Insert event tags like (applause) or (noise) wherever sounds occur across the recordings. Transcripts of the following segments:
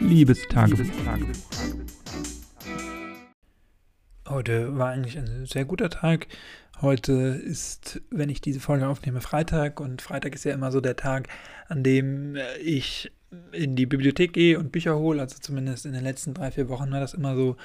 Liebestagebuch. Heute war eigentlich ein sehr guter Tag. Heute ist, wenn ich diese Folge aufnehme, Freitag und Freitag ist ja immer so der Tag, an dem ich in die Bibliothek gehe und Bücher hole. Also zumindest in den letzten drei, vier Wochen war das immer so,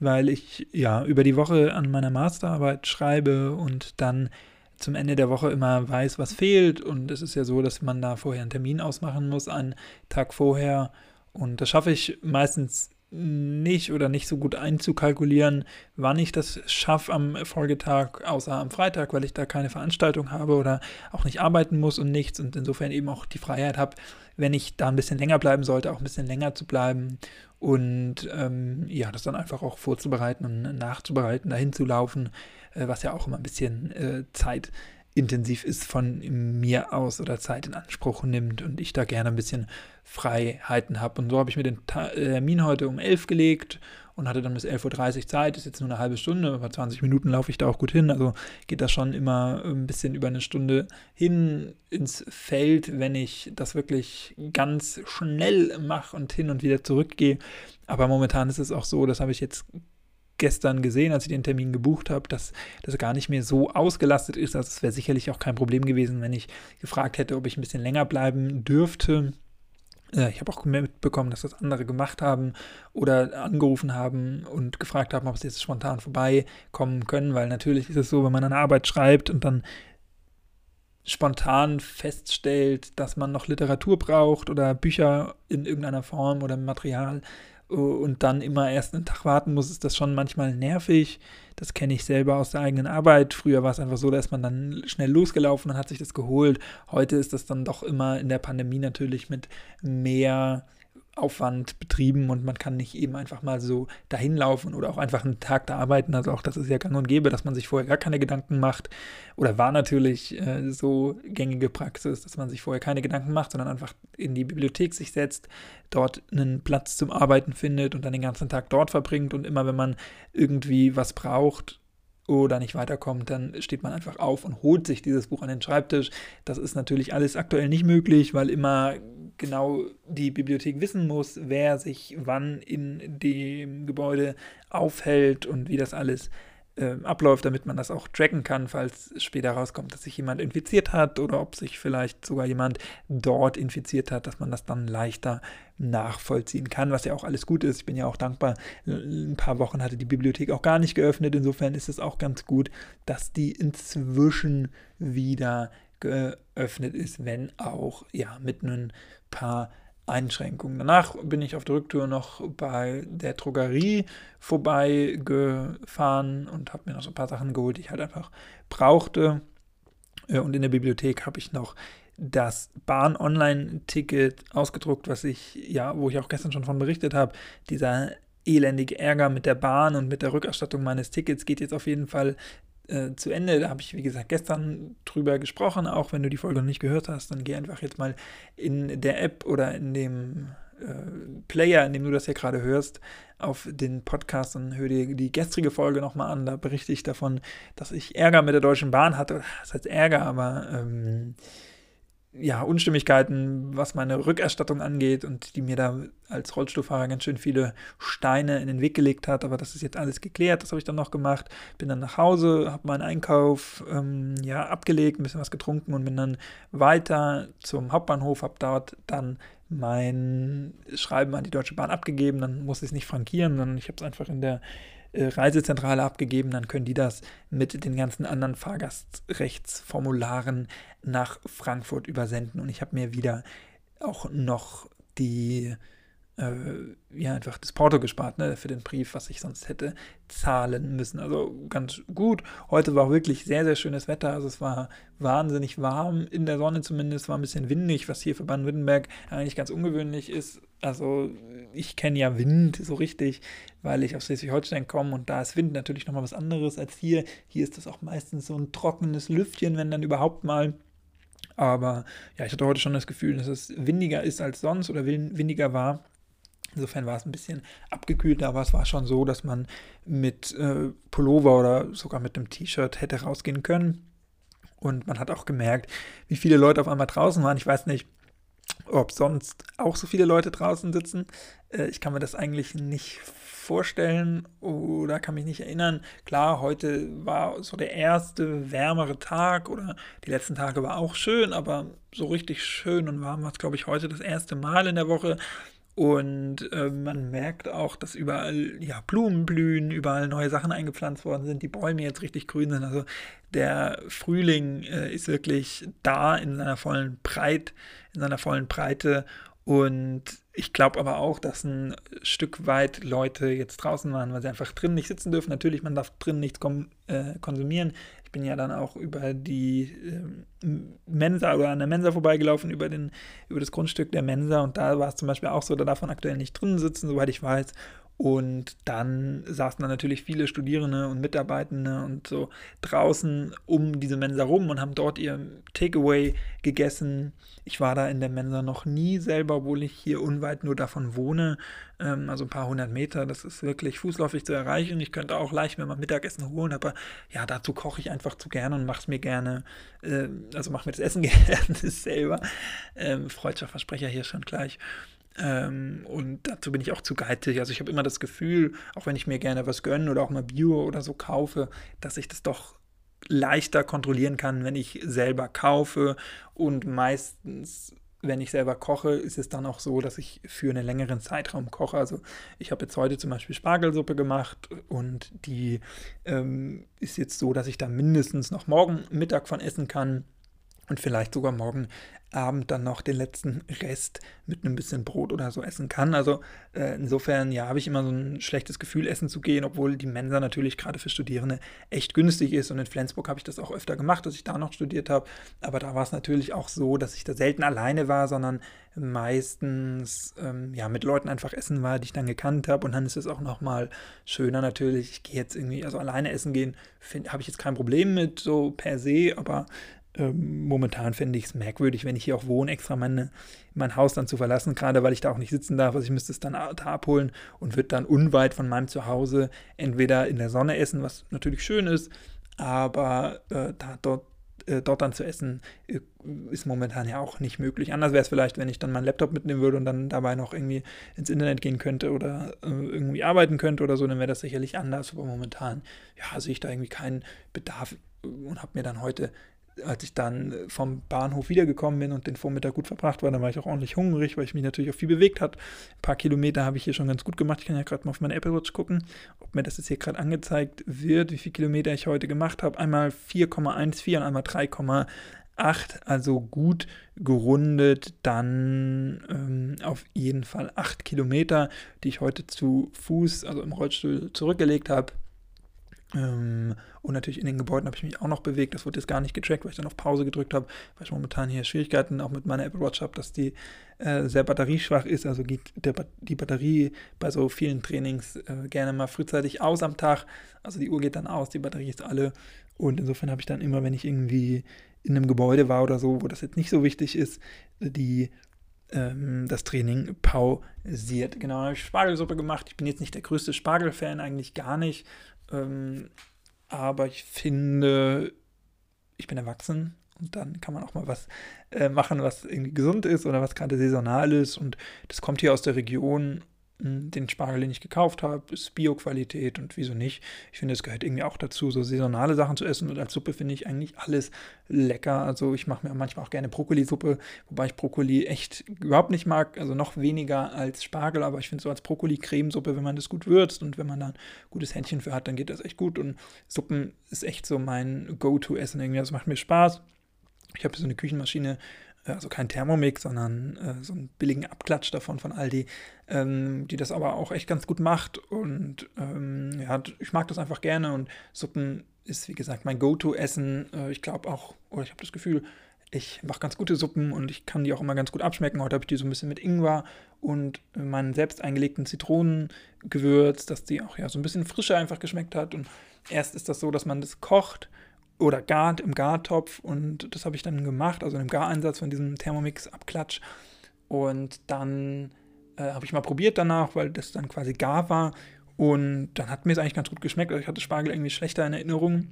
weil ich ja über die Woche an meiner Masterarbeit schreibe und dann zum Ende der Woche immer weiß, was fehlt. Und es ist ja so, dass man da vorher einen Termin ausmachen muss, einen Tag vorher. Und das schaffe ich meistens nicht oder nicht so gut einzukalkulieren, wann ich das schaffe am Folgetag, außer am Freitag, weil ich da keine Veranstaltung habe oder auch nicht arbeiten muss und nichts und insofern eben auch die Freiheit habe, wenn ich da ein bisschen länger bleiben sollte, auch ein bisschen länger zu bleiben und ähm, ja, das dann einfach auch vorzubereiten und nachzubereiten, dahin zu laufen, äh, was ja auch immer ein bisschen äh, Zeit intensiv ist von mir aus oder Zeit in Anspruch nimmt und ich da gerne ein bisschen Freiheiten habe. Und so habe ich mir den äh, Termin heute um 11 gelegt und hatte dann bis 11.30 Uhr Zeit. Ist jetzt nur eine halbe Stunde, aber 20 Minuten laufe ich da auch gut hin. Also geht das schon immer ein bisschen über eine Stunde hin ins Feld, wenn ich das wirklich ganz schnell mache und hin und wieder zurückgehe. Aber momentan ist es auch so, das habe ich jetzt gestern gesehen, als ich den Termin gebucht habe, dass das gar nicht mehr so ausgelastet ist. Also es wäre sicherlich auch kein Problem gewesen, wenn ich gefragt hätte, ob ich ein bisschen länger bleiben dürfte. Ich habe auch mitbekommen, dass das andere gemacht haben oder angerufen haben und gefragt haben, ob sie jetzt spontan vorbeikommen können, weil natürlich ist es so, wenn man eine Arbeit schreibt und dann spontan feststellt, dass man noch Literatur braucht oder Bücher in irgendeiner Form oder Material und dann immer erst einen Tag warten muss, ist das schon manchmal nervig. Das kenne ich selber aus der eigenen Arbeit. Früher war es einfach so, dass man dann schnell losgelaufen und hat sich das geholt. Heute ist das dann doch immer in der Pandemie natürlich mit mehr Aufwand betrieben und man kann nicht eben einfach mal so dahin laufen oder auch einfach einen Tag da arbeiten. Also auch das ist ja gang und gäbe, dass man sich vorher gar keine Gedanken macht. Oder war natürlich äh, so gängige Praxis, dass man sich vorher keine Gedanken macht, sondern einfach in die Bibliothek sich setzt, dort einen Platz zum Arbeiten findet und dann den ganzen Tag dort verbringt. Und immer wenn man irgendwie was braucht, oder nicht weiterkommt, dann steht man einfach auf und holt sich dieses Buch an den Schreibtisch. Das ist natürlich alles aktuell nicht möglich, weil immer genau die Bibliothek wissen muss, wer sich wann in dem Gebäude aufhält und wie das alles äh, abläuft, damit man das auch tracken kann, falls später rauskommt, dass sich jemand infiziert hat oder ob sich vielleicht sogar jemand dort infiziert hat, dass man das dann leichter nachvollziehen kann, was ja auch alles gut ist. Ich bin ja auch dankbar. Ein paar Wochen hatte die Bibliothek auch gar nicht geöffnet. Insofern ist es auch ganz gut, dass die inzwischen wieder geöffnet ist, wenn auch ja mit ein paar Einschränkungen. Danach bin ich auf der Rücktour noch bei der Drogerie vorbeigefahren und habe mir noch so ein paar Sachen geholt, die ich halt einfach brauchte. Äh, und in der Bibliothek habe ich noch das Bahn-Online-Ticket ausgedruckt, was ich, ja, wo ich auch gestern schon von berichtet habe. Dieser elendige Ärger mit der Bahn und mit der Rückerstattung meines Tickets geht jetzt auf jeden Fall äh, zu Ende. Da habe ich, wie gesagt, gestern drüber gesprochen. Auch wenn du die Folge noch nicht gehört hast, dann geh einfach jetzt mal in der App oder in dem äh, Player, in dem du das ja gerade hörst, auf den Podcast und hör dir die gestrige Folge nochmal an. Da berichte ich davon, dass ich Ärger mit der Deutschen Bahn hatte. Das heißt Ärger, aber ähm, ja, Unstimmigkeiten, was meine Rückerstattung angeht und die mir da als Rollstuhlfahrer ganz schön viele Steine in den Weg gelegt hat. Aber das ist jetzt alles geklärt, das habe ich dann noch gemacht. Bin dann nach Hause, habe meinen Einkauf ähm, ja, abgelegt, ein bisschen was getrunken und bin dann weiter zum Hauptbahnhof, habe dort dann mein Schreiben an die Deutsche Bahn abgegeben. Dann muss ich es nicht frankieren, sondern ich habe es einfach in der Reisezentrale abgegeben, dann können die das mit den ganzen anderen Fahrgastrechtsformularen nach Frankfurt übersenden. Und ich habe mir wieder auch noch die äh, ja, einfach das Porto gespart, ne, für den Brief, was ich sonst hätte zahlen müssen. Also ganz gut. Heute war wirklich sehr, sehr schönes Wetter. Also es war wahnsinnig warm, in der Sonne zumindest, war ein bisschen windig, was hier für Baden-Württemberg eigentlich ganz ungewöhnlich ist. Also ich kenne ja Wind so richtig, weil ich aus Schleswig-Holstein komme und da ist Wind natürlich nochmal was anderes als hier. Hier ist das auch meistens so ein trockenes Lüftchen, wenn dann überhaupt mal. Aber ja, ich hatte heute schon das Gefühl, dass es windiger ist als sonst oder windiger war. Insofern war es ein bisschen abgekühlt, aber es war schon so, dass man mit äh, Pullover oder sogar mit einem T-Shirt hätte rausgehen können. Und man hat auch gemerkt, wie viele Leute auf einmal draußen waren. Ich weiß nicht, ob sonst auch so viele Leute draußen sitzen. Äh, ich kann mir das eigentlich nicht vorstellen oder kann mich nicht erinnern. Klar, heute war so der erste wärmere Tag oder die letzten Tage war auch schön, aber so richtig schön und warm war es, glaube ich, heute das erste Mal in der Woche. Und äh, man merkt auch, dass überall ja, Blumen blühen, überall neue Sachen eingepflanzt worden sind, die Bäume jetzt richtig grün sind. Also der Frühling äh, ist wirklich da in seiner vollen Breit, in seiner vollen Breite. Und ich glaube aber auch, dass ein Stück weit Leute jetzt draußen waren, weil sie einfach drin nicht sitzen dürfen. Natürlich, man darf drin nichts äh, konsumieren bin ja dann auch über die äh, Mensa oder an der Mensa vorbeigelaufen, über, den, über das Grundstück der Mensa. Und da war es zum Beispiel auch so, da darf man aktuell nicht drinnen sitzen, soweit ich weiß. Und dann saßen da natürlich viele Studierende und Mitarbeitende und so draußen um diese Mensa rum und haben dort ihr Takeaway gegessen. Ich war da in der Mensa noch nie selber, obwohl ich hier unweit nur davon wohne. Ähm, also ein paar hundert Meter. Das ist wirklich fußläufig zu erreichen. Ich könnte auch leicht mir mal Mittagessen holen, aber ja, dazu koche ich einfach zu gerne und mache es mir gerne. Äh, also mache mir das Essen (laughs) gerne selber. Ähm, freudscher Versprecher hier schon gleich. Ähm, und dazu bin ich auch zu geizig. Also ich habe immer das Gefühl, auch wenn ich mir gerne was gönne oder auch mal Bio oder so kaufe, dass ich das doch leichter kontrollieren kann, wenn ich selber kaufe. Und meistens, wenn ich selber koche, ist es dann auch so, dass ich für einen längeren Zeitraum koche. Also ich habe jetzt heute zum Beispiel Spargelsuppe gemacht und die ähm, ist jetzt so, dass ich da mindestens noch morgen Mittag von essen kann und vielleicht sogar morgen Abend dann noch den letzten Rest mit einem bisschen Brot oder so essen kann. Also äh, insofern, ja, habe ich immer so ein schlechtes Gefühl, essen zu gehen, obwohl die Mensa natürlich gerade für Studierende echt günstig ist. Und in Flensburg habe ich das auch öfter gemacht, dass ich da noch studiert habe. Aber da war es natürlich auch so, dass ich da selten alleine war, sondern meistens ähm, ja mit Leuten einfach essen war, die ich dann gekannt habe. Und dann ist es auch nochmal schöner natürlich. Ich gehe jetzt irgendwie, also alleine essen gehen, habe ich jetzt kein Problem mit so per se, aber ähm, momentan fände ich es merkwürdig, wenn ich hier auch wohne, extra meine, mein Haus dann zu verlassen, gerade weil ich da auch nicht sitzen darf. Also ich müsste es dann da abholen und würde dann unweit von meinem Zuhause entweder in der Sonne essen, was natürlich schön ist, aber äh, da, dort, äh, dort dann zu essen, äh, ist momentan ja auch nicht möglich. Anders wäre es vielleicht, wenn ich dann meinen Laptop mitnehmen würde und dann dabei noch irgendwie ins Internet gehen könnte oder äh, irgendwie arbeiten könnte oder so, dann wäre das sicherlich anders. Aber momentan, ja, sehe ich da irgendwie keinen Bedarf und habe mir dann heute als ich dann vom Bahnhof wiedergekommen bin und den Vormittag gut verbracht war, dann war ich auch ordentlich hungrig, weil ich mich natürlich auch viel bewegt habe. Ein paar Kilometer habe ich hier schon ganz gut gemacht. Ich kann ja gerade mal auf meine Apple Watch gucken, ob mir das jetzt hier gerade angezeigt wird, wie viele Kilometer ich heute gemacht habe. Einmal 4,14 und einmal 3,8, also gut gerundet, dann ähm, auf jeden Fall 8 Kilometer, die ich heute zu Fuß, also im Rollstuhl zurückgelegt habe. Ähm, und natürlich in den Gebäuden habe ich mich auch noch bewegt. Das wurde jetzt gar nicht getrackt, weil ich dann auf Pause gedrückt habe, weil ich momentan hier Schwierigkeiten auch mit meiner Apple Watch habe, dass die äh, sehr batterieschwach ist. Also geht der, die Batterie bei so vielen Trainings äh, gerne mal frühzeitig aus am Tag. Also die Uhr geht dann aus, die Batterie ist alle. Und insofern habe ich dann immer, wenn ich irgendwie in einem Gebäude war oder so, wo das jetzt nicht so wichtig ist, die ähm, das Training pausiert. Genau, habe ich Spargelsuppe gemacht. Ich bin jetzt nicht der größte Spargelfan, eigentlich gar nicht. Ähm, aber ich finde, ich bin erwachsen und dann kann man auch mal was äh, machen, was irgendwie gesund ist oder was gerade saisonal ist. Und das kommt hier aus der Region den Spargel, den ich gekauft habe, ist Bio-Qualität und wieso nicht? Ich finde, es gehört irgendwie auch dazu, so saisonale Sachen zu essen und als Suppe finde ich eigentlich alles lecker. Also ich mache mir manchmal auch gerne Brokkoli-Suppe, wobei ich Brokkoli echt überhaupt nicht mag, also noch weniger als Spargel, aber ich finde so als Brokkoli-Cremesuppe, wenn man das gut würzt und wenn man da ein gutes Händchen für hat, dann geht das echt gut und Suppen ist echt so mein Go-To-Essen irgendwie, das macht mir Spaß. Ich habe so eine Küchenmaschine, also kein Thermomix, sondern äh, so einen billigen Abklatsch davon von Aldi, ähm, die das aber auch echt ganz gut macht. Und ähm, ja, ich mag das einfach gerne und Suppen ist, wie gesagt, mein Go-To-Essen. Äh, ich glaube auch, oder ich habe das Gefühl, ich mache ganz gute Suppen und ich kann die auch immer ganz gut abschmecken. Heute habe ich die so ein bisschen mit Ingwer und meinen selbst eingelegten Zitronen gewürzt, dass die auch ja so ein bisschen frischer einfach geschmeckt hat. Und erst ist das so, dass man das kocht oder gart im Gartopf und das habe ich dann gemacht, also im Gareinsatz von diesem Thermomix-Abklatsch. Und dann äh, habe ich mal probiert danach, weil das dann quasi gar war. Und dann hat mir es eigentlich ganz gut geschmeckt. Also ich hatte Spargel irgendwie schlechter in Erinnerung.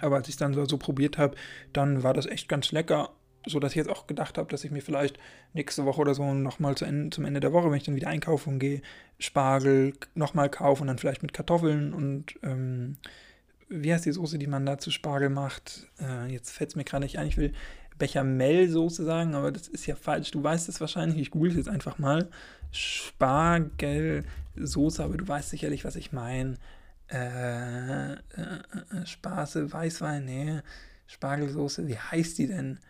Aber als ich es dann so, so probiert habe, dann war das echt ganz lecker. so dass ich jetzt auch gedacht habe, dass ich mir vielleicht nächste Woche oder so nochmal zu Ende, zum Ende der Woche, wenn ich dann wieder einkaufen gehe, Spargel nochmal kaufe und dann vielleicht mit Kartoffeln und ähm, wie heißt die Soße, die man da zu Spargel macht? Äh, jetzt fällt es mir gerade nicht ein, ich will Bechamel-Soße sagen, aber das ist ja falsch. Du weißt es wahrscheinlich, ich google es jetzt einfach mal. Spargelsoße, aber du weißt sicherlich, was ich meine. Äh, äh, äh, Spaße, Weißwein, nee. Spargelsoße, wie heißt die denn?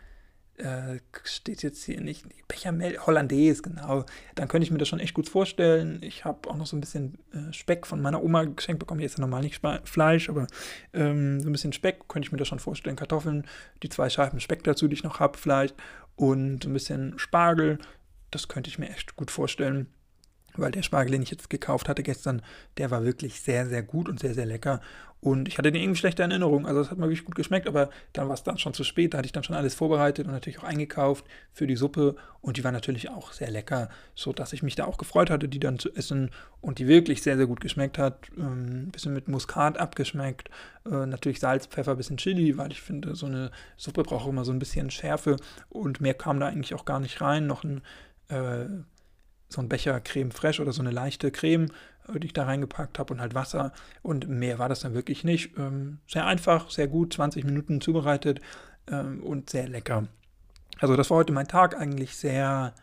Äh, steht jetzt hier nicht. Bechamel, Hollandaise, genau. Dann könnte ich mir das schon echt gut vorstellen. Ich habe auch noch so ein bisschen äh, Speck von meiner Oma geschenkt bekommen. Jetzt normal nicht Fleisch, aber ähm, so ein bisschen Speck könnte ich mir das schon vorstellen. Kartoffeln, die zwei Scheiben Speck dazu, die ich noch habe, vielleicht. Und ein bisschen Spargel. Das könnte ich mir echt gut vorstellen weil der Spargel, den ich jetzt gekauft hatte gestern, der war wirklich sehr, sehr gut und sehr, sehr lecker. Und ich hatte den irgendwie schlechte Erinnerung. Also es hat mir wirklich gut geschmeckt, aber dann war es dann schon zu spät. Da hatte ich dann schon alles vorbereitet und natürlich auch eingekauft für die Suppe. Und die war natürlich auch sehr lecker, sodass ich mich da auch gefreut hatte, die dann zu essen. Und die wirklich sehr, sehr gut geschmeckt hat. Ein ähm, bisschen mit Muskat abgeschmeckt. Äh, natürlich Salz, Pfeffer, bisschen Chili, weil ich finde, so eine Suppe braucht immer so ein bisschen Schärfe. Und mehr kam da eigentlich auch gar nicht rein. Noch ein äh, so ein Becher Creme Fraiche oder so eine leichte Creme, äh, die ich da reingepackt habe und halt Wasser. Und mehr war das dann wirklich nicht. Ähm, sehr einfach, sehr gut, 20 Minuten zubereitet ähm, und sehr lecker. Also das war heute mein Tag eigentlich sehr,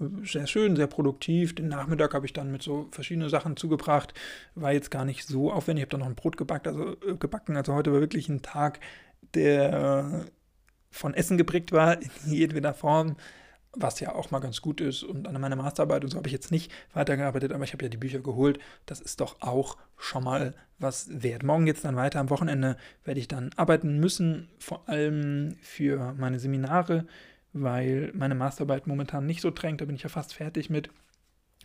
äh, sehr schön, sehr produktiv. Den Nachmittag habe ich dann mit so verschiedenen Sachen zugebracht. War jetzt gar nicht so aufwendig. Ich habe dann noch ein Brot gebackt, also, äh, gebacken. Also heute war wirklich ein Tag, der von Essen geprägt war, (laughs) in jedweder Form was ja auch mal ganz gut ist. Und an meiner Masterarbeit und so habe ich jetzt nicht weitergearbeitet, aber ich habe ja die Bücher geholt. Das ist doch auch schon mal was wert. Morgen geht es dann weiter. Am Wochenende werde ich dann arbeiten müssen, vor allem für meine Seminare, weil meine Masterarbeit momentan nicht so drängt. Da bin ich ja fast fertig mit.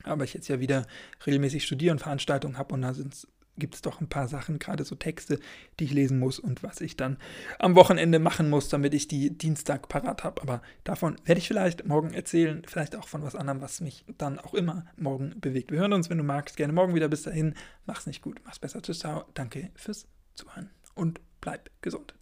Aber ich jetzt ja wieder regelmäßig studiere und Veranstaltungen habe und da sind es gibt es doch ein paar Sachen, gerade so Texte, die ich lesen muss und was ich dann am Wochenende machen muss, damit ich die Dienstag parat habe. Aber davon werde ich vielleicht morgen erzählen, vielleicht auch von was anderem, was mich dann auch immer morgen bewegt. Wir hören uns, wenn du magst, gerne morgen wieder. Bis dahin, mach's nicht gut, mach's besser. Tschüss, ciao. Danke fürs Zuhören und bleib gesund.